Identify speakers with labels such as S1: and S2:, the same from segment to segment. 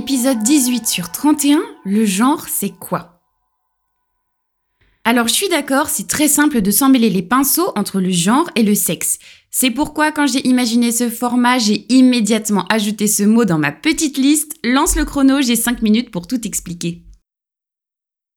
S1: Épisode 18 sur 31, le genre c'est quoi? Alors je suis d'accord, c'est très simple de s'emmêler les pinceaux entre le genre et le sexe. C'est pourquoi quand j'ai imaginé ce format, j'ai immédiatement ajouté ce mot dans ma petite liste. Lance le chrono, j'ai 5 minutes pour tout expliquer.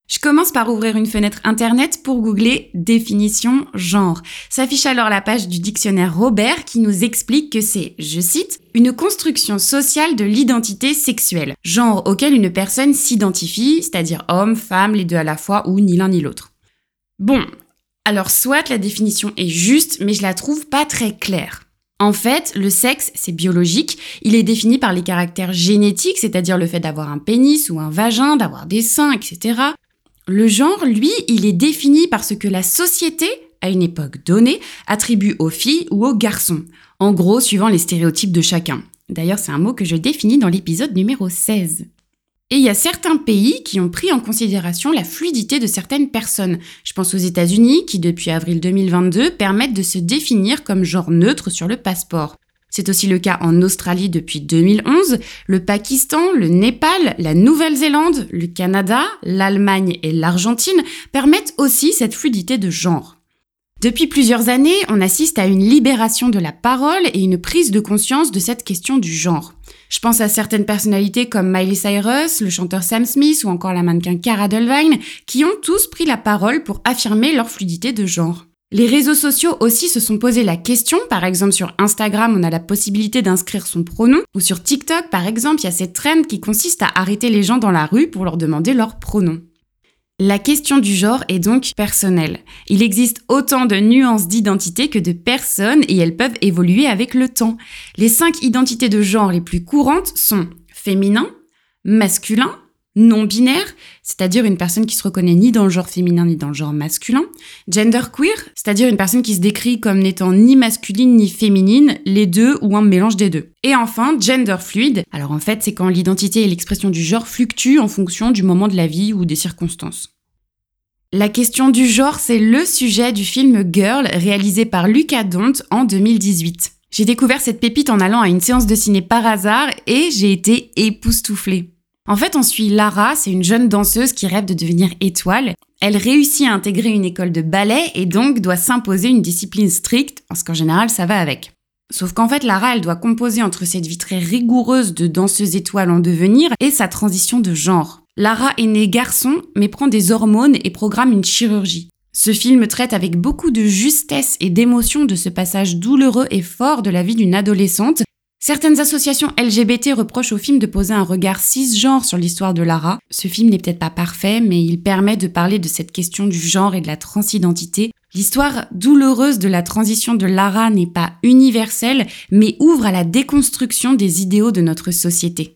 S1: Je commence par ouvrir une fenêtre internet pour googler définition genre. S'affiche alors la page du dictionnaire Robert qui nous explique que c'est, je cite, une construction sociale de l'identité sexuelle, genre auquel une personne s'identifie, c'est-à-dire homme, femme, les deux à la fois ou ni l'un ni l'autre. Bon, alors soit la définition est juste, mais je la trouve pas très claire. En fait, le sexe, c'est biologique. Il est défini par les caractères génétiques, c'est-à-dire le fait d'avoir un pénis ou un vagin, d'avoir des seins, etc. Le genre, lui, il est défini par ce que la société, à une époque donnée, attribue aux filles ou aux garçons, en gros suivant les stéréotypes de chacun. D'ailleurs, c'est un mot que je définis dans l'épisode numéro 16. Et il y a certains pays qui ont pris en considération la fluidité de certaines personnes. Je pense aux États-Unis qui, depuis avril 2022, permettent de se définir comme genre neutre sur le passeport. C'est aussi le cas en Australie depuis 2011, le Pakistan, le Népal, la Nouvelle-Zélande, le Canada, l'Allemagne et l'Argentine permettent aussi cette fluidité de genre. Depuis plusieurs années, on assiste à une libération de la parole et une prise de conscience de cette question du genre. Je pense à certaines personnalités comme Miley Cyrus, le chanteur Sam Smith ou encore la mannequin Cara Delevingne, qui ont tous pris la parole pour affirmer leur fluidité de genre. Les réseaux sociaux aussi se sont posé la question. Par exemple, sur Instagram, on a la possibilité d'inscrire son pronom. Ou sur TikTok, par exemple, il y a cette trend qui consiste à arrêter les gens dans la rue pour leur demander leur pronom. La question du genre est donc personnelle. Il existe autant de nuances d'identité que de personnes et elles peuvent évoluer avec le temps. Les cinq identités de genre les plus courantes sont féminin, masculin, non-binaire, c'est-à-dire une personne qui se reconnaît ni dans le genre féminin ni dans le genre masculin, genderqueer, c'est-à-dire une personne qui se décrit comme n'étant ni masculine ni féminine, les deux ou un mélange des deux. Et enfin, gender fluid. Alors en fait, c'est quand l'identité et l'expression du genre fluctuent en fonction du moment de la vie ou des circonstances. La question du genre, c'est le sujet du film Girl réalisé par Lucas Dont en 2018. J'ai découvert cette pépite en allant à une séance de ciné par hasard et j'ai été époustouflée. En fait, on suit Lara, c'est une jeune danseuse qui rêve de devenir étoile. Elle réussit à intégrer une école de ballet et donc doit s'imposer une discipline stricte, parce qu'en général, ça va avec. Sauf qu'en fait, Lara, elle doit composer entre cette vie très rigoureuse de danseuse étoile en devenir et sa transition de genre. Lara est née garçon, mais prend des hormones et programme une chirurgie. Ce film traite avec beaucoup de justesse et d'émotion de ce passage douloureux et fort de la vie d'une adolescente Certaines associations LGBT reprochent au film de poser un regard cisgenre sur l'histoire de Lara. Ce film n'est peut-être pas parfait, mais il permet de parler de cette question du genre et de la transidentité. L'histoire douloureuse de la transition de Lara n'est pas universelle, mais ouvre à la déconstruction des idéaux de notre société.